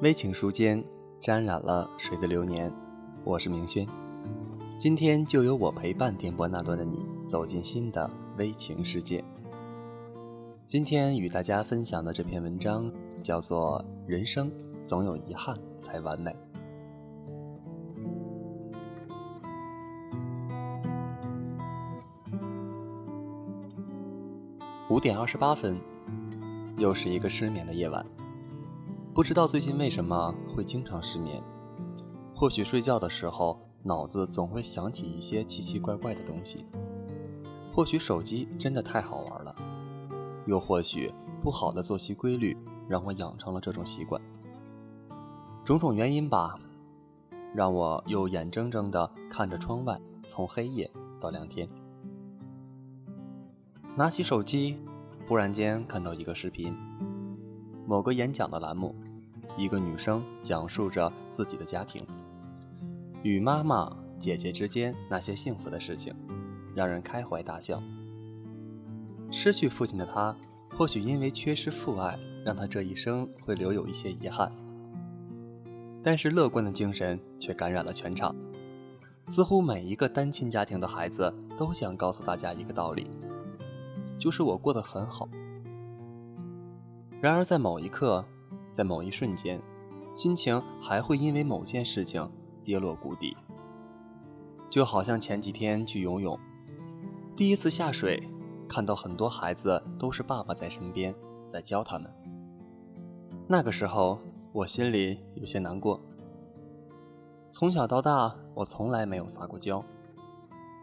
微情书间沾染了谁的流年？我是明轩，今天就由我陪伴电波那端的你，走进新的微情世界。今天与大家分享的这篇文章叫做《人生总有遗憾才完美》。五点二十八分，又是一个失眠的夜晚。不知道最近为什么会经常失眠，或许睡觉的时候脑子总会想起一些奇奇怪怪的东西，或许手机真的太好玩了，又或许不好的作息规律让我养成了这种习惯。种种原因吧，让我又眼睁睁地看着窗外从黑夜到亮天。拿起手机，忽然间看到一个视频，某个演讲的栏目。一个女生讲述着自己的家庭，与妈妈、姐姐之间那些幸福的事情，让人开怀大笑。失去父亲的她，或许因为缺失父爱，让她这一生会留有一些遗憾。但是乐观的精神却感染了全场，似乎每一个单亲家庭的孩子都想告诉大家一个道理，就是我过得很好。然而在某一刻。在某一瞬间，心情还会因为某件事情跌落谷底。就好像前几天去游泳，第一次下水，看到很多孩子都是爸爸在身边在教他们。那个时候，我心里有些难过。从小到大，我从来没有撒过娇。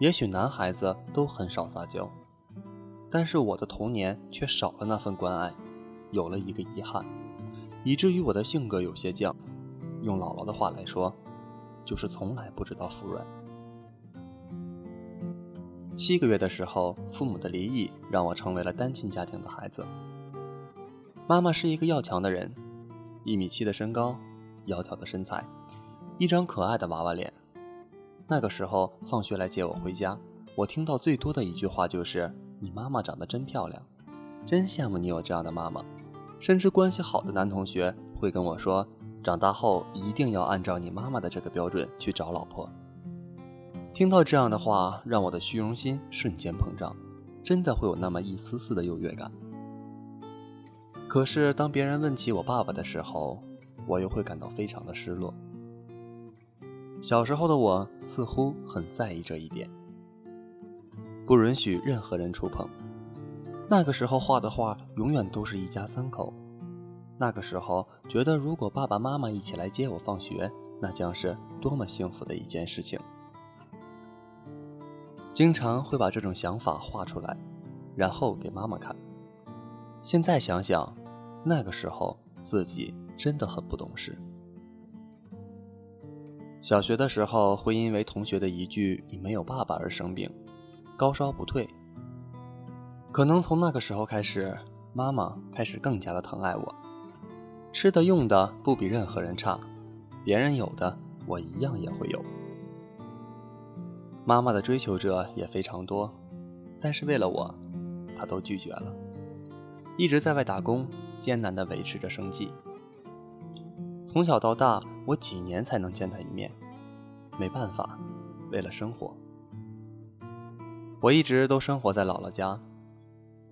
也许男孩子都很少撒娇，但是我的童年却少了那份关爱，有了一个遗憾。以至于我的性格有些犟，用姥姥的话来说，就是从来不知道服软。七个月的时候，父母的离异让我成为了单亲家庭的孩子。妈妈是一个要强的人，一米七的身高，窈窕的身材，一张可爱的娃娃脸。那个时候放学来接我回家，我听到最多的一句话就是：“你妈妈长得真漂亮，真羡慕你有这样的妈妈。”甚至关系好的男同学会跟我说：“长大后一定要按照你妈妈的这个标准去找老婆。”听到这样的话，让我的虚荣心瞬间膨胀，真的会有那么一丝丝的优越感。可是当别人问起我爸爸的时候，我又会感到非常的失落。小时候的我似乎很在意这一点，不允许任何人触碰。那个时候画的画永远都是一家三口。那个时候觉得，如果爸爸妈妈一起来接我放学，那将是多么幸福的一件事情。经常会把这种想法画出来，然后给妈妈看。现在想想，那个时候自己真的很不懂事。小学的时候会因为同学的一句“你没有爸爸”而生病，高烧不退。可能从那个时候开始，妈妈开始更加的疼爱我，吃的用的不比任何人差，别人有的我一样也会有。妈妈的追求者也非常多，但是为了我，她都拒绝了。一直在外打工，艰难的维持着生计。从小到大，我几年才能见他一面，没办法，为了生活，我一直都生活在姥姥家。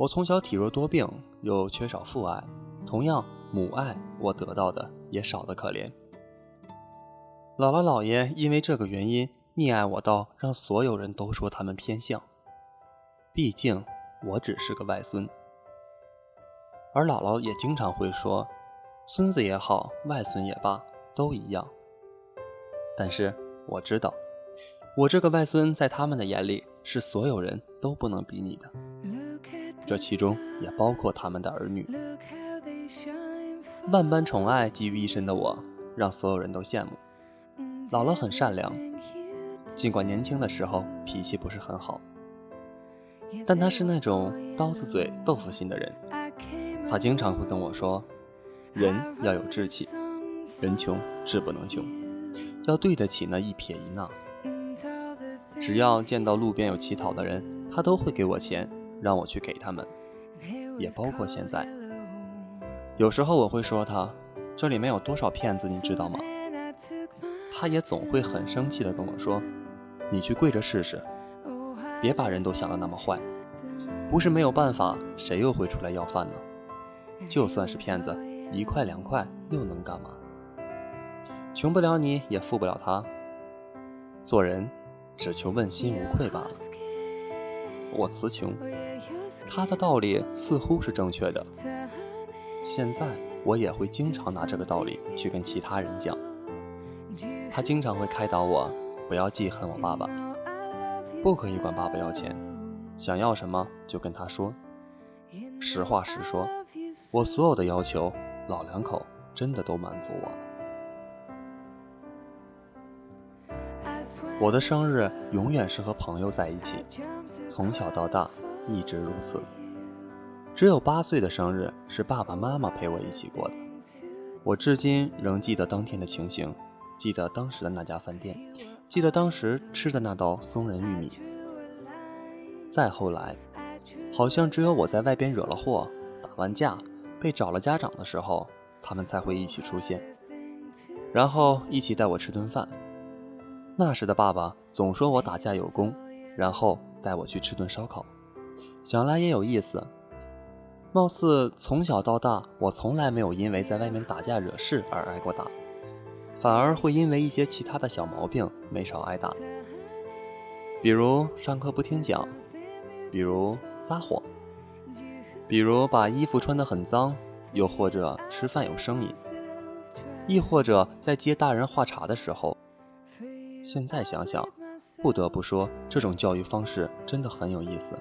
我从小体弱多病，又缺少父爱，同样母爱我得到的也少得可怜。姥姥姥爷因为这个原因溺爱我到让所有人都说他们偏向。毕竟我只是个外孙，而姥姥也经常会说，孙子也好，外孙也罢，都一样。但是我知道，我这个外孙在他们的眼里是所有人都不能比拟的，这其中也包括他们的儿女。万般宠爱集于一身的我，让所有人都羡慕。姥姥很善良，尽管年轻的时候脾气不是很好，但她是那种刀子嘴豆腐心的人。她经常会跟我说：“人要有志气，人穷志不能穷，要对得起那一撇一捺。”只要见到路边有乞讨的人，她都会给我钱，让我去给他们，也包括现在。有时候我会说他：“这里面有多少骗子，你知道吗？”他也总会很生气的跟我说：“你去跪着试试，别把人都想得那么坏。不是没有办法，谁又会出来要饭呢？就算是骗子，一块两块又能干嘛？穷不了你，也富不了他。做人只求问心无愧罢了。我词穷，他的道理似乎是正确的。现在我也会经常拿这个道理去跟其他人讲。”他经常会开导我，不要记恨我爸爸，不可以管爸爸要钱，想要什么就跟他说，实话实说。我所有的要求，老两口真的都满足我了。我的生日永远是和朋友在一起，从小到大一直如此。只有八岁的生日是爸爸妈妈陪我一起过的，我至今仍记得当天的情形。记得当时的那家饭店，记得当时吃的那道松仁玉米。再后来，好像只有我在外边惹了祸，打完架，被找了家长的时候，他们才会一起出现，然后一起带我吃顿饭。那时的爸爸总说我打架有功，然后带我去吃顿烧烤。想来也有意思，貌似从小到大，我从来没有因为在外面打架惹事而挨过打。反而会因为一些其他的小毛病没少挨打，比如上课不听讲，比如撒谎，比如把衣服穿得很脏，又或者吃饭有声音，亦或者在接大人话茬的时候。现在想想，不得不说这种教育方式真的很有意思。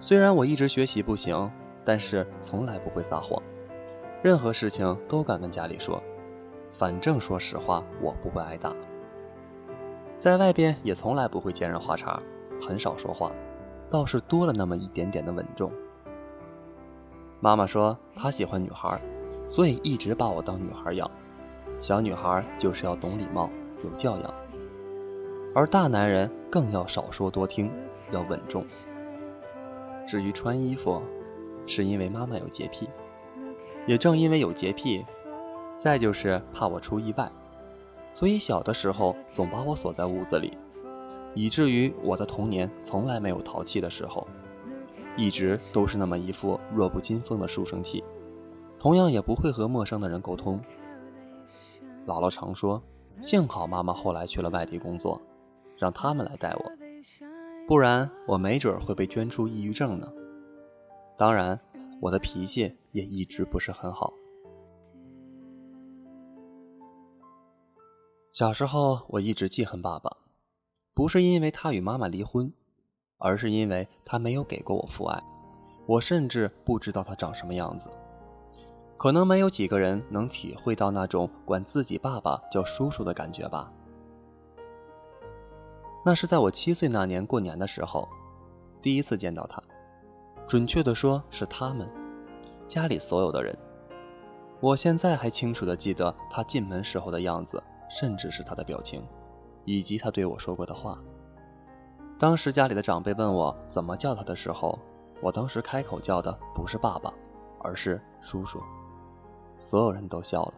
虽然我一直学习不行，但是从来不会撒谎，任何事情都敢跟家里说。反正说实话，我不会挨打。在外边也从来不会接人话茬，很少说话，倒是多了那么一点点的稳重。妈妈说她喜欢女孩，所以一直把我当女孩养。小女孩就是要懂礼貌、有教养，而大男人更要少说多听，要稳重。至于穿衣服，是因为妈妈有洁癖，也正因为有洁癖。再就是怕我出意外，所以小的时候总把我锁在屋子里，以至于我的童年从来没有淘气的时候，一直都是那么一副弱不禁风的书生气，同样也不会和陌生的人沟通。姥姥常说，幸好妈妈后来去了外地工作，让他们来带我，不然我没准会被捐出抑郁症呢。当然，我的脾气也一直不是很好。小时候，我一直记恨爸爸，不是因为他与妈妈离婚，而是因为他没有给过我父爱。我甚至不知道他长什么样子。可能没有几个人能体会到那种管自己爸爸叫叔叔的感觉吧。那是在我七岁那年过年的时候，第一次见到他。准确的说，是他们家里所有的人。我现在还清楚的记得他进门时候的样子。甚至是他的表情，以及他对我说过的话。当时家里的长辈问我怎么叫他的时候，我当时开口叫的不是爸爸，而是叔叔。所有人都笑了。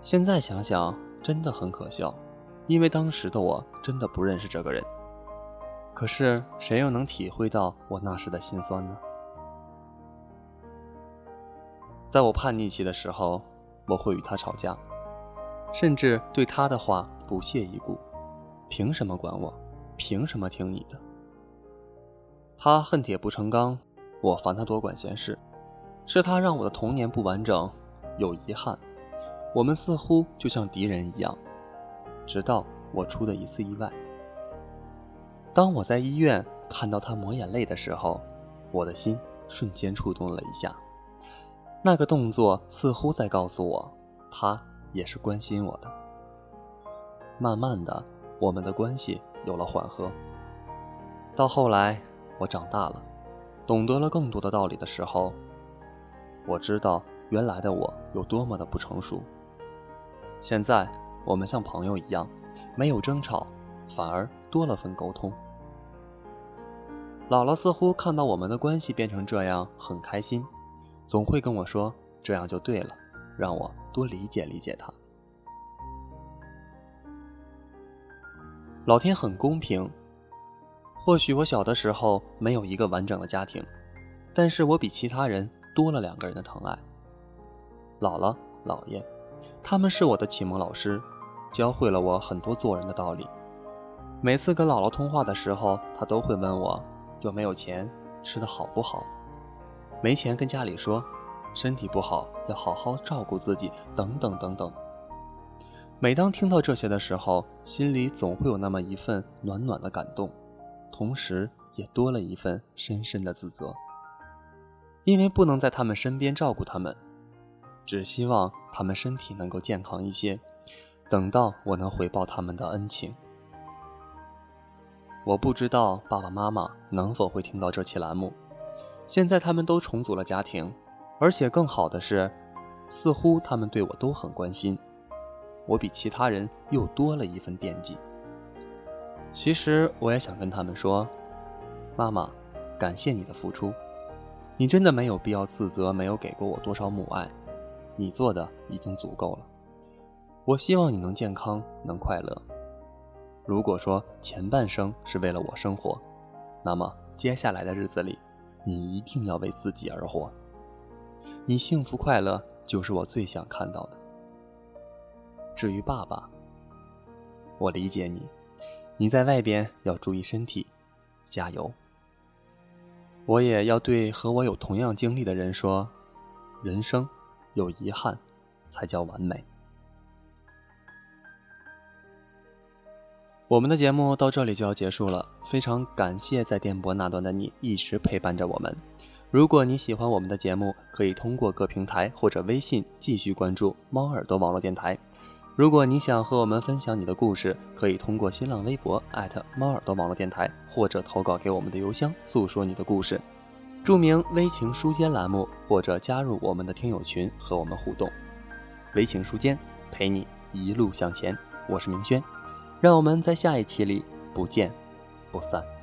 现在想想，真的很可笑，因为当时的我真的不认识这个人。可是谁又能体会到我那时的心酸呢？在我叛逆期的时候，我会与他吵架，甚至对他的话不屑一顾。凭什么管我？凭什么听你的？他恨铁不成钢，我烦他多管闲事。是他让我的童年不完整，有遗憾。我们似乎就像敌人一样，直到我出的一次意外。当我在医院看到他抹眼泪的时候，我的心瞬间触动了一下。那个动作似乎在告诉我，他也是关心我的。慢慢的，我们的关系有了缓和。到后来，我长大了，懂得了更多的道理的时候，我知道原来的我有多么的不成熟。现在我们像朋友一样，没有争吵，反而多了份沟通。姥姥似乎看到我们的关系变成这样，很开心，总会跟我说：“这样就对了，让我多理解理解她。”老天很公平，或许我小的时候没有一个完整的家庭，但是我比其他人多了两个人的疼爱。姥姥、姥爷。他们是我的启蒙老师，教会了我很多做人的道理。每次跟姥姥通话的时候，她都会问我有没有钱，吃的好不好。没钱跟家里说，身体不好要好好照顾自己，等等等等。每当听到这些的时候，心里总会有那么一份暖暖的感动，同时也多了一份深深的自责，因为不能在他们身边照顾他们。只希望他们身体能够健康一些，等到我能回报他们的恩情。我不知道爸爸妈妈能否会听到这期栏目。现在他们都重组了家庭，而且更好的是，似乎他们对我都很关心。我比其他人又多了一份惦记。其实我也想跟他们说，妈妈，感谢你的付出，你真的没有必要自责，没有给过我多少母爱。你做的已经足够了，我希望你能健康，能快乐。如果说前半生是为了我生活，那么接下来的日子里，你一定要为自己而活。你幸福快乐就是我最想看到的。至于爸爸，我理解你，你在外边要注意身体，加油。我也要对和我有同样经历的人说，人生。有遗憾，才叫完美。我们的节目到这里就要结束了，非常感谢在电波那端的你一直陪伴着我们。如果你喜欢我们的节目，可以通过各平台或者微信继续关注猫耳朵网络电台。如果你想和我们分享你的故事，可以通过新浪微博猫耳朵网络电台，或者投稿给我们的邮箱，诉说你的故事。著名微情书间栏目，或者加入我们的听友群和我们互动。微情书间陪你一路向前，我是明轩，让我们在下一期里不见不散。